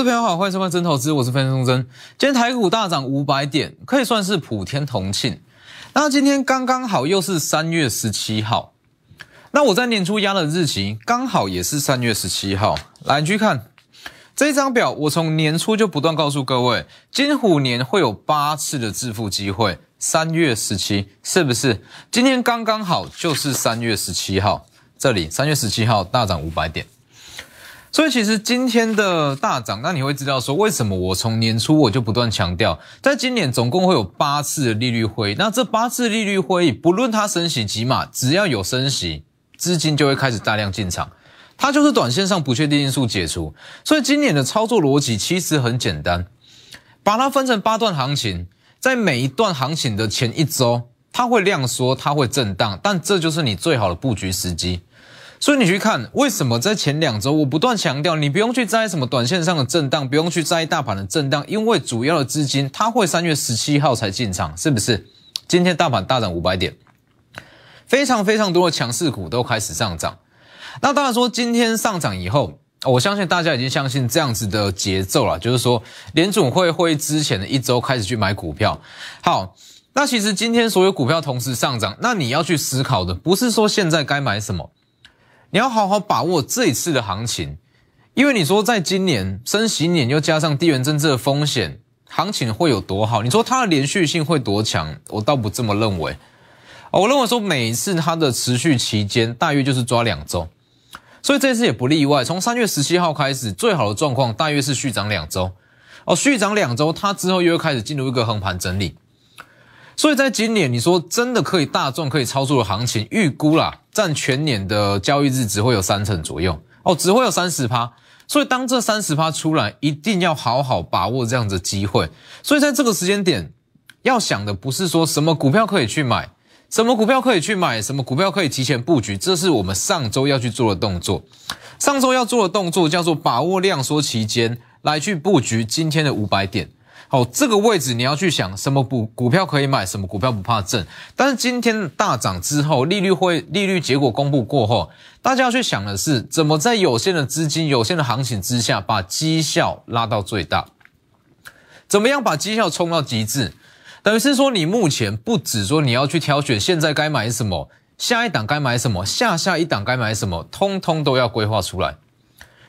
各位朋友好，欢迎收看真投资，我是分析钟真。今天台股大涨五百点，可以算是普天同庆。那今天刚刚好又是三月十七号，那我在年初压的日期刚好也是三月十七号。来，你去看这一张表，我从年初就不断告诉各位，金虎年会有八次的致富机会。三月十七是不是？今天刚刚好就是三月十七号，这里三月十七号大涨五百点。所以其实今天的大涨，那你会知道说为什么我从年初我就不断强调，在今年总共会有八次的利率会议，那这八次利率会议，不论它升息几码，只要有升息，资金就会开始大量进场，它就是短线上不确定因素解除。所以今年的操作逻辑其实很简单，把它分成八段行情，在每一段行情的前一周，它会量缩，它会震荡，但这就是你最好的布局时机。所以你去看，为什么在前两周我不断强调，你不用去在意什么短线上的震荡，不用去在意大盘的震荡，因为主要的资金它会三月十七号才进场，是不是？今天大盘大涨五百点，非常非常多的强势股都开始上涨。那当然说今天上涨以后，我相信大家已经相信这样子的节奏了，就是说联总会会之前的一周开始去买股票。好，那其实今天所有股票同时上涨，那你要去思考的不是说现在该买什么。你要好好把握这一次的行情，因为你说在今年升息年又加上地缘政治的风险，行情会有多好？你说它的连续性会多强？我倒不这么认为。我认为说每一次它的持续期间大约就是抓两周，所以这次也不例外。从三月十七号开始，最好的状况大约是续涨两周。哦，续涨两周，它之后又会开始进入一个横盘整理。所以在今年，你说真的可以大众可以操作的行情，预估啦，占全年的交易日只会有三成左右哦，只会有三十趴。所以当这三十趴出来，一定要好好把握这样的机会。所以在这个时间点，要想的不是说什么股票可以去买，什么股票可以去买，什么股票可以提前布局，这是我们上周要去做的动作。上周要做的动作叫做把握量缩期间来去布局今天的五百点。好，这个位置你要去想什么股股票可以买，什么股票不怕挣。但是今天大涨之后，利率会利率结果公布过后，大家要去想的是怎么在有限的资金、有限的行情之下，把绩效拉到最大。怎么样把绩效冲到极致？等于是说，你目前不止说你要去挑选现在该买什么，下一档该买什么，下下一档该买什么，通通都要规划出来，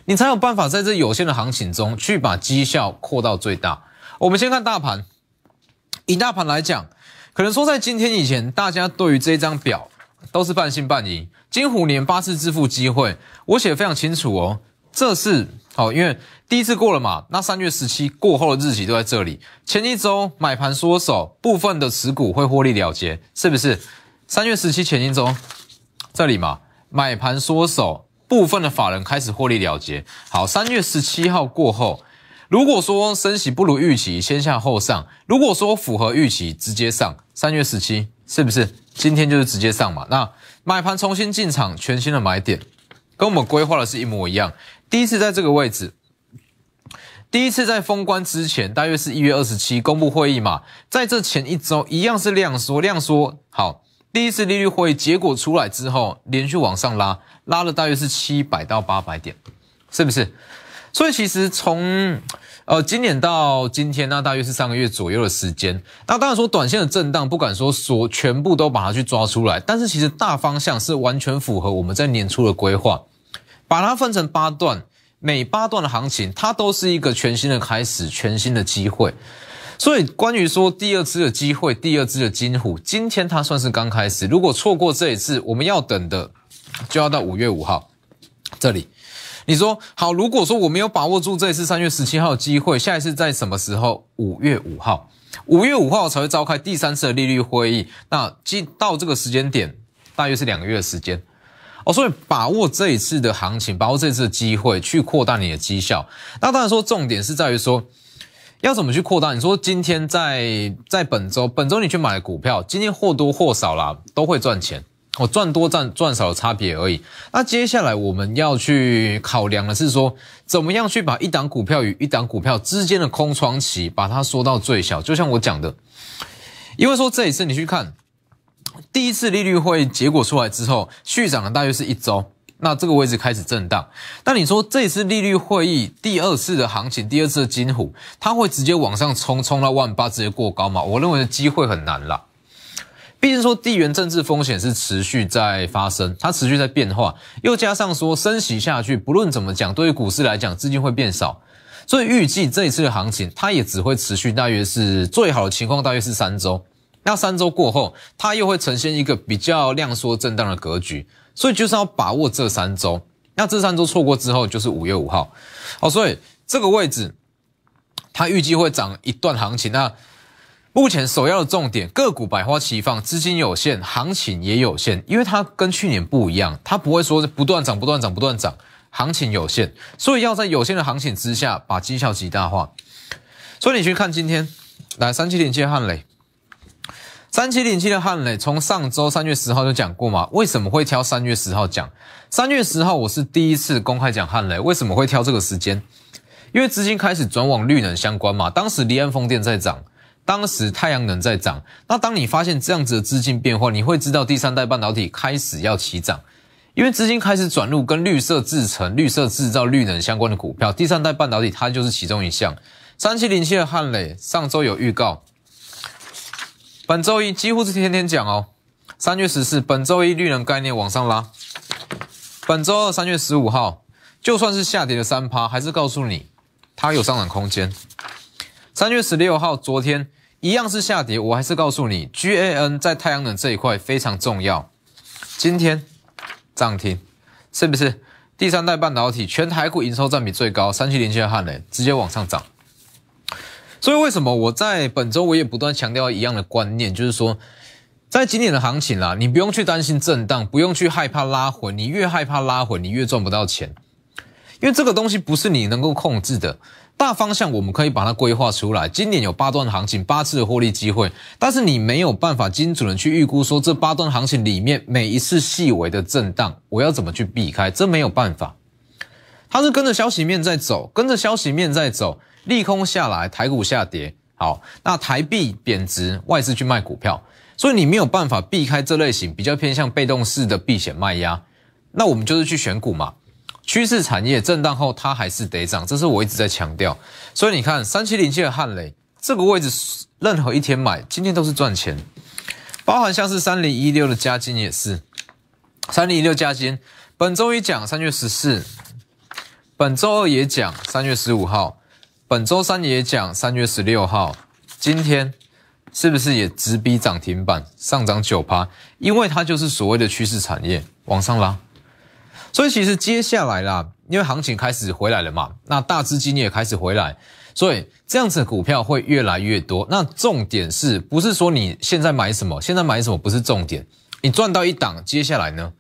你才有办法在这有限的行情中去把绩效扩到最大。我们先看大盘，以大盘来讲，可能说在今天以前，大家对于这张表都是半信半疑。金虎年八次致富机会，我写的非常清楚哦。这是好，因为第一次过了嘛，那三月十七过后的日期都在这里。前一周买盘缩手，部分的持股会获利了结，是不是？三月十七前一周这里嘛，买盘缩手，部分的法人开始获利了结。好，三月十七号过后。如果说升息不如预期，先下后上；如果说符合预期，直接上。三月十七是不是今天就是直接上嘛？那买盘重新进场，全新的买点，跟我们规划的是一模一样。第一次在这个位置，第一次在封关之前，大约是一月二十七公布会议嘛，在这前一周一样是量缩，量缩好。第一次利率会议结果出来之后，连续往上拉，拉了大约是七百到八百点，是不是？所以其实从呃今年到今天，那大约是三个月左右的时间。那当然说短线的震荡，不敢说说全部都把它去抓出来，但是其实大方向是完全符合我们在年初的规划，把它分成八段，每八段的行情，它都是一个全新的开始，全新的机会。所以关于说第二次的机会，第二次的金虎，今天它算是刚开始。如果错过这一次，我们要等的就要到五月五号这里。你说好，如果说我没有把握住这一次三月十七号的机会，下一次在什么时候？五月五号，五月五号才会召开第三次的利率会议。那即到这个时间点，大约是两个月的时间哦。所以把握这一次的行情，把握这一次的机会，去扩大你的绩效。那当然说，重点是在于说，要怎么去扩大？你说今天在在本周，本周你去买股票，今天或多或少啦，都会赚钱。我赚多赚赚少的差别而已。那接下来我们要去考量的是说，怎么样去把一档股票与一档股票之间的空窗期把它缩到最小。就像我讲的，因为说这一次你去看第一次利率会结果出来之后，续涨了大约是一周，那这个位置开始震荡。那你说这一次利率会议第二次的行情，第二次的金虎，它会直接往上冲，冲到万八直接过高吗？我认为的机会很难啦。毕竟说地缘政治风险是持续在发生，它持续在变化，又加上说升息下去，不论怎么讲，对于股市来讲资金会变少，所以预计这一次的行情，它也只会持续大约是最好的情况，大约是三周。那三周过后，它又会呈现一个比较量缩震荡的格局，所以就是要把握这三周。那这三周错过之后，就是五月五号。好，所以这个位置，它预计会涨一段行情。那目前首要的重点，个股百花齐放，资金有限，行情也有限，因为它跟去年不一样，它不会说不断涨、不断涨、不断涨，行情有限，所以要在有限的行情之下，把绩效极大化。所以你去看今天，来三七零七汉磊。三七零七的汉磊，从上周三月十号就讲过嘛？为什么会挑三月十号讲？三月十号我是第一次公开讲汉磊，为什么会挑这个时间？因为资金开始转往绿能相关嘛。当时离岸风电在涨，当时太阳能在涨。那当你发现这样子的资金变化，你会知道第三代半导体开始要起涨，因为资金开始转入跟绿色制成、绿色制造、绿能相关的股票。第三代半导体它就是其中一项。三七零七的汉磊，上周有预告。本周一几乎是天天讲哦。三月十四，本周一绿能概念往上拉。本周二三月十五号，就算是下跌了三趴，还是告诉你它有上涨空间。三月十六号，昨天一样是下跌，我还是告诉你，GAN 在太阳能这一块非常重要。今天涨停，是不是？第三代半导体全台股营收占比最高，三七零七的汉磊直接往上涨。所以为什么我在本周我也不断强调一样的观念，就是说，在今年的行情啦，你不用去担心震荡，不用去害怕拉回，你越害怕拉回，你越赚不到钱，因为这个东西不是你能够控制的。大方向我们可以把它规划出来，今年有八段行情，八次的获利机会，但是你没有办法精准的去预估说这八段行情里面每一次细微的震荡，我要怎么去避开，这没有办法。它是跟着消息面在走，跟着消息面在走。利空下来，台股下跌，好，那台币贬值，外资去卖股票，所以你没有办法避开这类型比较偏向被动式的避险卖压。那我们就是去选股嘛，趋势产业震荡后它还是得涨，这是我一直在强调。所以你看三七零七的汉雷这个位置，任何一天买，今天都是赚钱。包含像是三零一六的加金也是，三零一六加金，本周一讲三月十四，本周二也讲三月十五号。本周三也讲三月十六号，今天是不是也直逼涨停板，上涨九趴？因为它就是所谓的趋势产业往上拉，所以其实接下来啦，因为行情开始回来了嘛，那大资金也开始回来，所以这样子股票会越来越多。那重点是不是说你现在买什么，现在买什么不是重点？你赚到一档，接下来呢？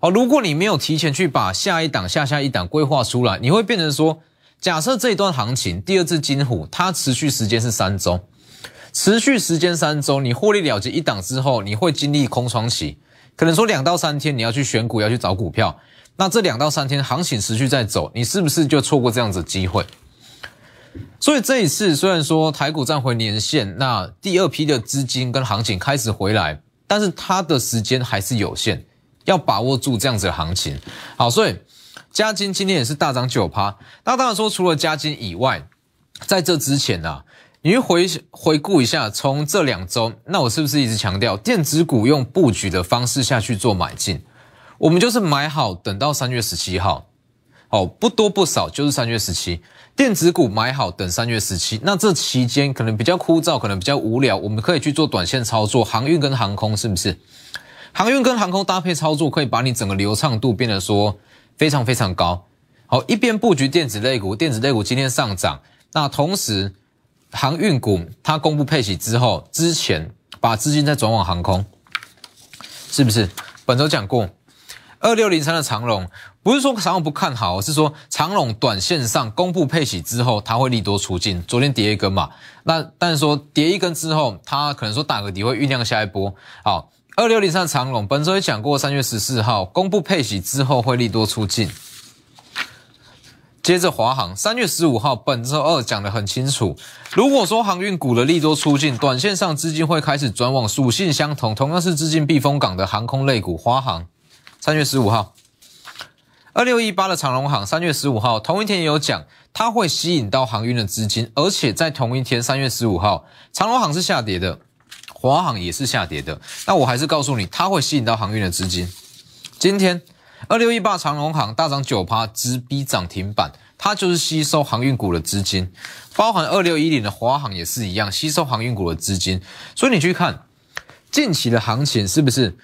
哦，如果你没有提前去把下一档、下下一档规划出来，你会变成说。假设这一段行情第二次金虎，它持续时间是三周，持续时间三周，你获利了结一档之后，你会经历空窗期，可能说两到三天你要去选股，要去找股票，那这两到三天行情持续在走，你是不是就错过这样子机会？所以这一次虽然说台股站回年线，那第二批的资金跟行情开始回来，但是它的时间还是有限，要把握住这样子的行情。好，所以。加金今天也是大涨九趴。那当然说，除了加金以外，在这之前呢，你回回顾一下，从这两周，那我是不是一直强调电子股用布局的方式下去做买进？我们就是买好，等到三月十七号，哦，不多不少，就是三月十七，电子股买好，等三月十七。那这期间可能比较枯燥，可能比较无聊，我们可以去做短线操作，航运跟航空是不是？航运跟航空搭配操作，可以把你整个流畅度变得说。非常非常高，好，一边布局电子类股，电子类股今天上涨，那同时航运股它公布配息之后，之前把资金再转往航空，是不是？本周讲过，二六零三的长龙，不是说长龙不看好，是说长龙短线上公布配息之后，它会利多出尽，昨天跌一根嘛，那但是说跌一根之后，它可能说打个底会酝酿下一波，好。二六零三的长龙，本周也讲过，三月十四号公布配息之后会利多出尽。接着华航，三月十五号本周二讲得很清楚，如果说航运股的利多出尽，短线上资金会开始转往属性相同、同样是资金避风港的航空类股，华航。三月十五号，二六一八的长隆行三月十五号同一天也有讲，它会吸引到航运的资金，而且在同一天三月十五号，长隆行是下跌的，华航也是下跌的。那我还是告诉你，它会吸引到航运的资金。今天二六一八长隆行大涨九趴，直逼涨停板，它就是吸收航运股的资金，包含二六一零的华航也是一样，吸收航运股的资金。所以你去看近期的行情，是不是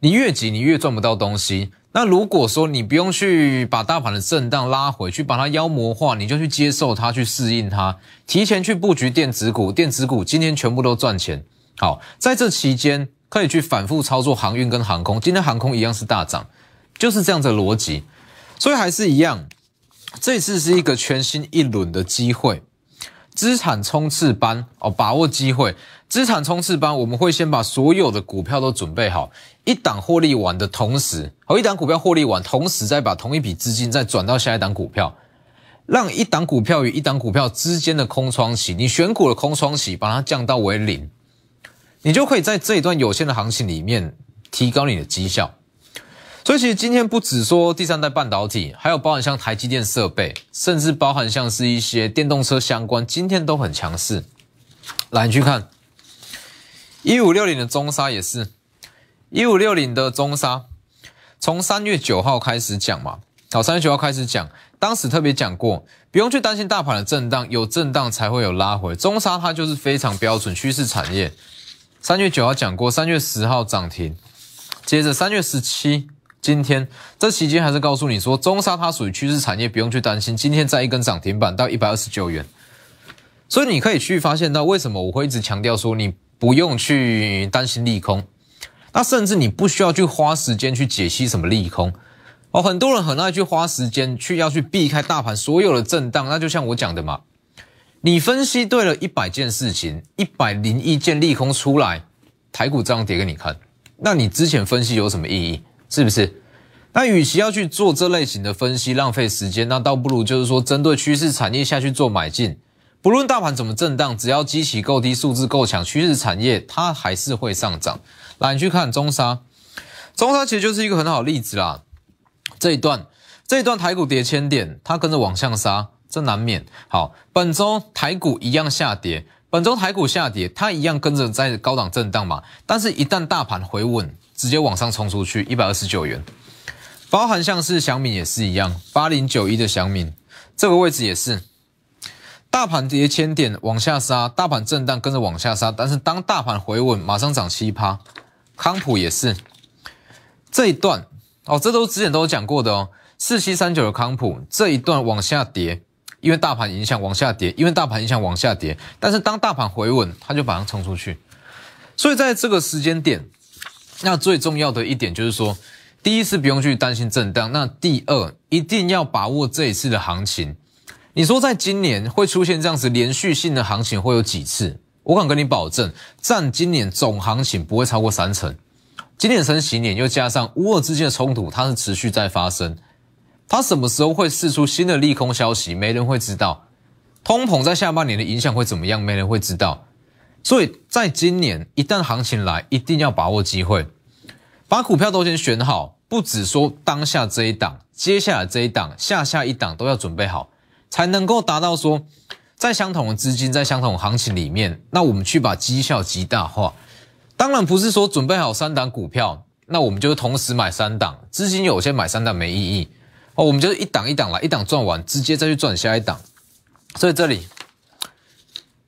你越急你越赚不到东西？那如果说你不用去把大盘的震荡拉回去，把它妖魔化，你就去接受它，去适应它，提前去布局电子股，电子股今天全部都赚钱。好，在这期间可以去反复操作航运跟航空，今天航空一样是大涨，就是这样的逻辑。所以还是一样，这次是一个全新一轮的机会。资产冲刺班哦，把握机会。资产冲刺班，我们会先把所有的股票都准备好，一档获利完的同时，和一档股票获利完，同时再把同一笔资金再转到下一档股票，让一档股票与一档股票之间的空窗期，你选股的空窗期，把它降到为零，你就可以在这一段有限的行情里面提高你的绩效。所以其实今天不只说第三代半导体，还有包含像台积电设备，甚至包含像是一些电动车相关，今天都很强势。来，你去看一五六零的中沙也是，一五六零的中沙，从三月九号开始讲嘛，好，三月九号开始讲，当时特别讲过，不用去担心大盘的震荡，有震荡才会有拉回。中沙它就是非常标准趋势产业。三月九号讲过，三月十号涨停，接着三月十七。今天这期间还是告诉你说，中沙它属于趋势产业，不用去担心。今天再一根涨停板到一百二十九元，所以你可以去发现到为什么我会一直强调说，你不用去担心利空，那甚至你不需要去花时间去解析什么利空哦。很多人很爱去花时间去要去避开大盘所有的震荡，那就像我讲的嘛，你分析对了一百件事情，一百零一件利空出来，台股这样跌给你看，那你之前分析有什么意义？是不是？那与其要去做这类型的分析，浪费时间，那倒不如就是说，针对趋势产业下去做买进。不论大盘怎么震荡，只要基期够低，数字够强，趋势产业它还是会上涨。来，你去看中沙，中沙其实就是一个很好的例子啦。这一段，这一段台股跌千点，它跟着往向杀，这难免。好，本周台股一样下跌，本周台股下跌，它一样跟着在高档震荡嘛。但是，一旦大盘回稳，直接往上冲出去一百二十九元，包含像是祥敏也是一样，八零九一的祥敏这个位置也是，大盘跌千点往下杀，大盘震荡跟着往下杀，但是当大盘回稳，马上涨七趴。康普也是这一段哦，这都之前都有讲过的哦，四七三九的康普这一段往下跌，因为大盘影响往下跌，因为大盘影响往下跌，但是当大盘回稳，它就马上冲出去，所以在这个时间点。那最重要的一点就是说，第一是不用去担心震荡，那第二一定要把握这一次的行情。你说在今年会出现这样子连续性的行情会有几次？我敢跟你保证，占今年总行情不会超过三成。今年升息年又加上乌俄之间的冲突，它是持续在发生。它什么时候会释出新的利空消息？没人会知道。通膨在下半年的影响会怎么样？没人会知道。所以在今年一旦行情来，一定要把握机会，把股票都先选好，不只说当下这一档，接下来这一档，下下一档都要准备好，才能够达到说，在相同的资金，在相同的行情里面，那我们去把绩效极大化。当然不是说准备好三档股票，那我们就同时买三档，资金有限买三档没意义哦，我们就是一档一档来，一档赚完，直接再去赚下一档。所以这里。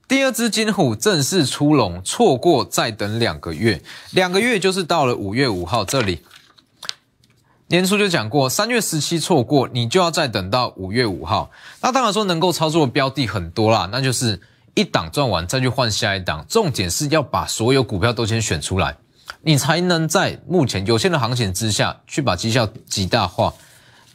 第二只金虎正式出笼，错过再等两个月，两个月就是到了五月五号这里。年初就讲过，三月十七错过，你就要再等到五月五号。那当然说能够操作的标的很多啦，那就是一档赚完再去换下一档。重点是要把所有股票都先选出来，你才能在目前有限的行情之下去把绩效极大化。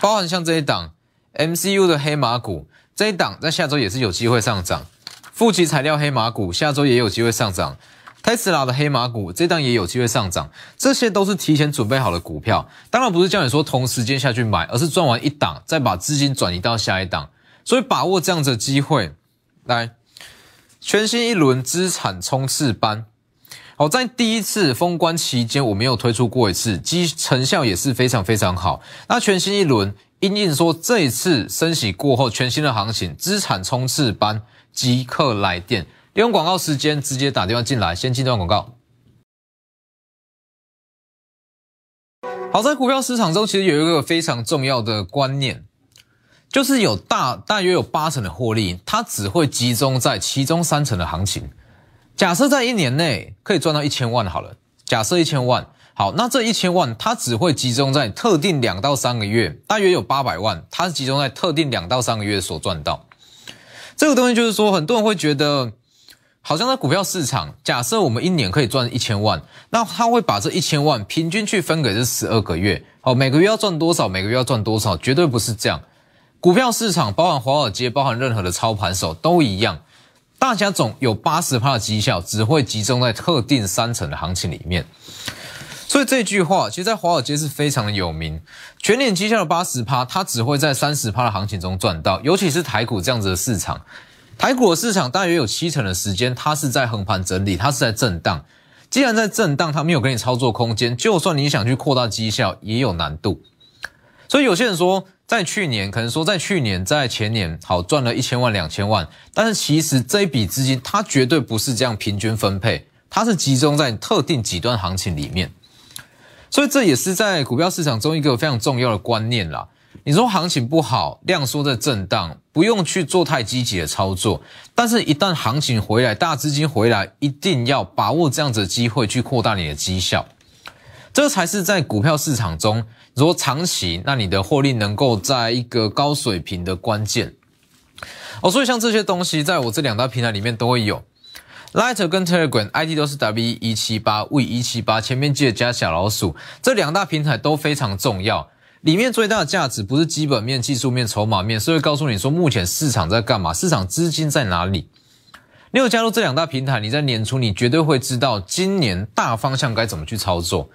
包含像这一档 MCU 的黑马股，这一档在下周也是有机会上涨。负极材料黑马股下周也有机会上涨，特斯拉的黑马股这档也有机会上涨，这些都是提前准备好的股票。当然不是叫你说同时间下去买，而是赚完一档再把资金转移到下一档。所以把握这样子的机会，来全新一轮资产冲刺班。好，在第一次封关期间，我没有推出过一次，基成效也是非常非常好。那全新一轮。因应说这一次升息过后全新的行情，资产冲刺班即刻来电，利用广告时间直接打电话进来，先进段广告。好，在股票市场中，其实有一个非常重要的观念，就是有大大约有八成的获利，它只会集中在其中三成的行情。假设在一年内可以赚到一千万，好了，假设一千万，好，那这一千万它只会集中在特定两到三个月，大约有八百万，它是集中在特定两到三个月所赚到。这个东西就是说，很多人会觉得。好像在股票市场，假设我们一年可以赚一千万，那他会把这一千万平均去分给这十二个月，好，每个月要赚多少，每个月要赚多少，绝对不是这样。股票市场，包含华尔街，包含任何的操盘手都一样，大家总有八十趴的绩效，只会集中在特定三成的行情里面。所以这句话，其实，在华尔街是非常的有名，全年绩效的八十趴，它只会在三十趴的行情中赚到，尤其是台股这样子的市场。台股的市场大约有七成的时间，它是在横盘整理，它是在震荡。既然在震荡，它没有给你操作空间，就算你想去扩大绩效，也有难度。所以有些人说，在去年可能说在去年、在前年好赚了一千万、两千万，但是其实这一笔资金它绝对不是这样平均分配，它是集中在特定几段行情里面。所以这也是在股票市场中一个非常重要的观念啦。你说行情不好，量缩在震荡，不用去做太积极的操作。但是，一旦行情回来，大资金回来，一定要把握这样子的机会去扩大你的绩效。这才是在股票市场中，如果长期，那你的获利能够在一个高水平的关键。哦，所以像这些东西，在我这两大平台里面都会有 Lighter 跟 Telegram ID 都是 W 一七八 V 一七八，前面记得加小老鼠。这两大平台都非常重要。里面最大的价值不是基本面、技术面、筹码面，是会告诉你说目前市场在干嘛，市场资金在哪里。你有加入这两大平台，你在年初你绝对会知道今年大方向该怎么去操作。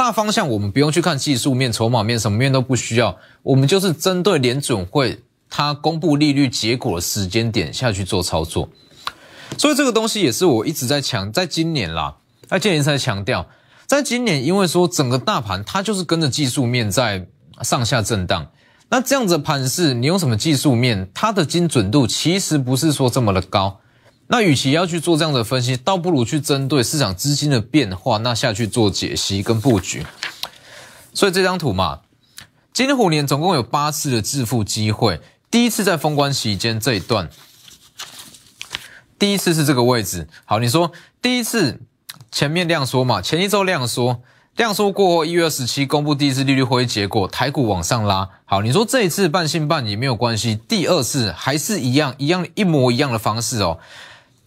大方向我们不用去看技术面、筹码面，什么面都不需要，我们就是针对联准会它公布利率结果的时间点下去做操作。所以这个东西也是我一直在强，在今年啦，在今年在强调，在今年因为说整个大盘它就是跟着技术面在。上下震荡，那这样子盘势，你用什么技术面？它的精准度其实不是说这么的高。那与其要去做这样的分析，倒不如去针对市场资金的变化，那下去做解析跟布局。所以这张图嘛，今年虎年总共有八次的致富机会。第一次在封关期间这一段，第一次是这个位置。好，你说第一次前面量缩嘛，前一周量缩。量缩过后，一月二十七公布第一次利率会议结果，台股往上拉。好，你说这一次半信半疑没有关系，第二次还是一样，一样一模一样的方式哦。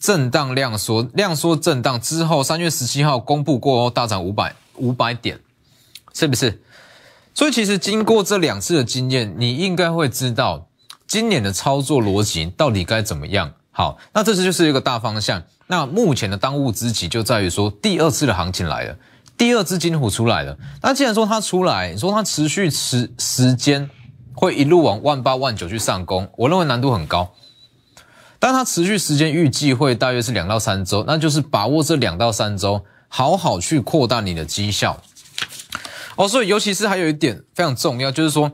震荡量缩，量缩震荡之后，三月十七号公布过后大涨五百五百点，是不是？所以其实经过这两次的经验，你应该会知道今年的操作逻辑到底该怎么样。好，那这次就是一个大方向。那目前的当务之急就在于说，第二次的行情来了。第二只金虎出来了，那既然说它出来，你说它持续时时间会一路往万八万九去上攻，我认为难度很高。但它持续时间预计会大约是两到三周，那就是把握这两到三周，好好去扩大你的绩效。哦，所以尤其是还有一点非常重要，就是说，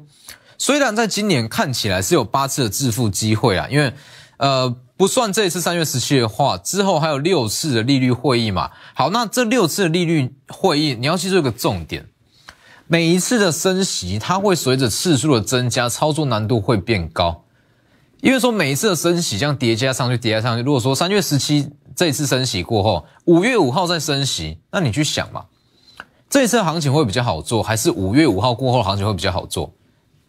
虽然在今年看起来是有八次的致富机会啊，因为呃。不算这一次三月十七的话，之后还有六次的利率会议嘛？好，那这六次的利率会议，你要记住一个重点：每一次的升息，它会随着次数的增加，操作难度会变高。因为说每一次的升息这样叠加上去，叠加上去。如果说三月十七这一次升息过后，五月五号再升息，那你去想嘛，这一次行情会比较好做，还是五月五号过后行情会比较好做？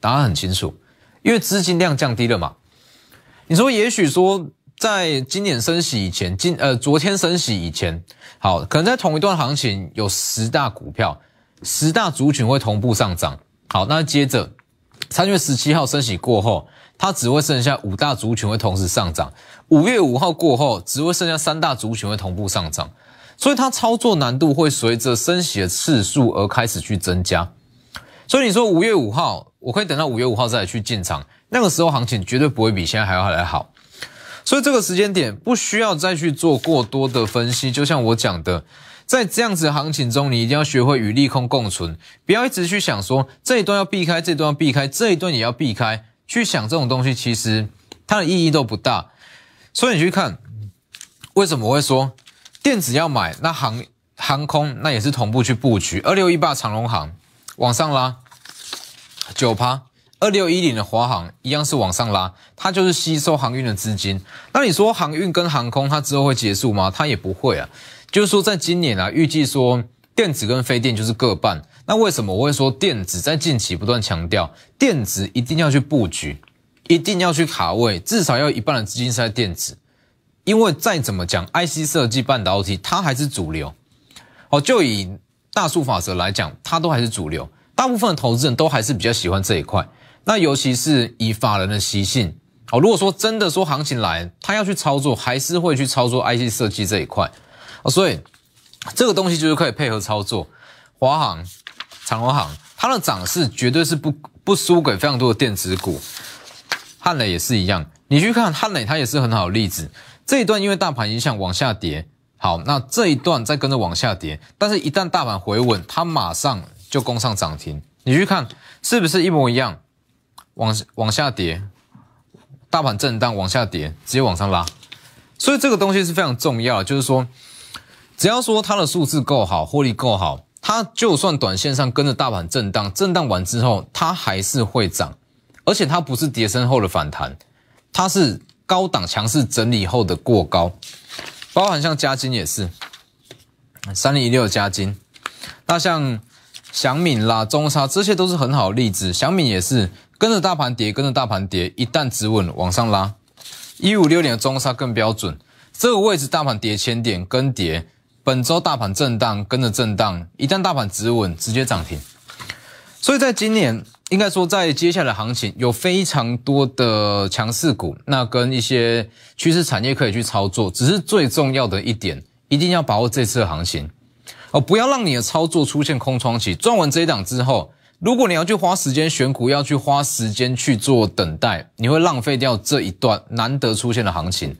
答案很清楚，因为资金量降低了嘛。你说，也许说。在今年升息以前，今呃昨天升息以前，好，可能在同一段行情有十大股票，十大族群会同步上涨。好，那接着三月十七号升息过后，它只会剩下五大族群会同时上涨。五月五号过后，只会剩下三大族群会同步上涨。所以它操作难度会随着升息的次数而开始去增加。所以你说五月五号，我可以等到五月五号再去进场，那个时候行情绝对不会比现在还要来好。所以这个时间点不需要再去做过多的分析，就像我讲的，在这样子的行情中，你一定要学会与利空共存，不要一直去想说这一段要避开，这一段要避开，这一段也要避开，去想这种东西，其实它的意义都不大。所以你去看，为什么我会说电子要买，那航航空那也是同步去布局，二六一八长龙航往上拉九趴。二六一零的华航一样是往上拉，它就是吸收航运的资金。那你说航运跟航空它之后会结束吗？它也不会啊。就是说，在今年啊，预计说电子跟非电就是各半。那为什么我会说电子在近期不断强调，电子一定要去布局，一定要去卡位，至少要一半的资金是在电子。因为再怎么讲，IC 设计半导体它还是主流。哦，就以大数法则来讲，它都还是主流。大部分的投资人都还是比较喜欢这一块。那尤其是以法人的习性，哦，如果说真的说行情来，他要去操作，还是会去操作 IC 设计这一块，哦，所以这个东西就是可以配合操作。华航、长荣航，它的涨势绝对是不不输给非常多的电子股。汉磊也是一样，你去看汉磊，它也是很好的例子。这一段因为大盘影响往下跌，好，那这一段再跟着往下跌，但是一旦大盘回稳，它马上就攻上涨停。你去看是不是一模一样？往往下跌，大盘震荡往下跌，直接往上拉，所以这个东西是非常重要。就是说，只要说它的数字够好，获利够好，它就算短线上跟着大盘震荡，震荡完之后，它还是会涨，而且它不是跌升后的反弹，它是高档强势整理后的过高，包含像加金也是，三零一六加金，那像祥敏啦、中沙这些都是很好的例子，祥敏也是。跟着大盘跌，跟着大盘跌，一旦止稳往上拉，一五六点的中沙更标准。这个位置大盘跌千点跟跌，本周大盘震荡跟着震荡，一旦大盘止稳，直接涨停。所以在今年，应该说在接下来行情有非常多的强势股，那跟一些趋势产业可以去操作。只是最重要的一点，一定要把握这次的行情哦，不要让你的操作出现空窗期。赚完这一档之后。如果你要去花时间选股，要去花时间去做等待，你会浪费掉这一段难得出现的行情。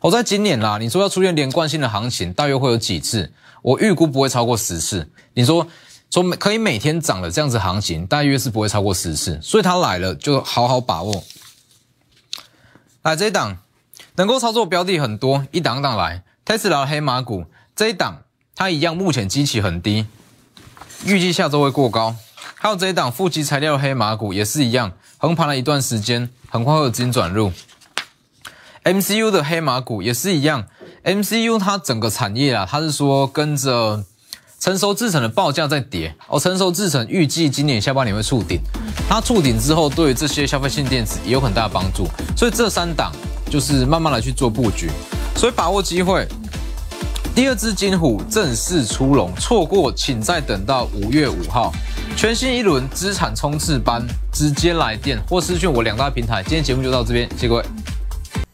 我在今年啦，你说要出现连贯性的行情，大约会有几次？我预估不会超过十次。你说说可以每天涨的这样子行情，大约是不会超过十次。所以它来了，就好好把握。来这一档能够操作标的很多，一档档来。特斯拉黑马股这一档，它一样，目前基期很低，预计下周会过高。还有这一档负极材料黑马股也是一样，横盘了一段时间，很快会有资金转入。MCU 的黑马股也是一样，MCU 它整个产业啊，它是说跟着成熟制程的报价在跌哦，成熟制程预计今年下半年会触顶，它触顶之后，对于这些消费性电子也有很大的帮助，所以这三档就是慢慢来去做布局，所以把握机会。第二只金虎正式出笼，错过请再等到五月五号。全新一轮资产冲刺班，直接来电或私讯我两大平台。今天节目就到这边，谢谢各位。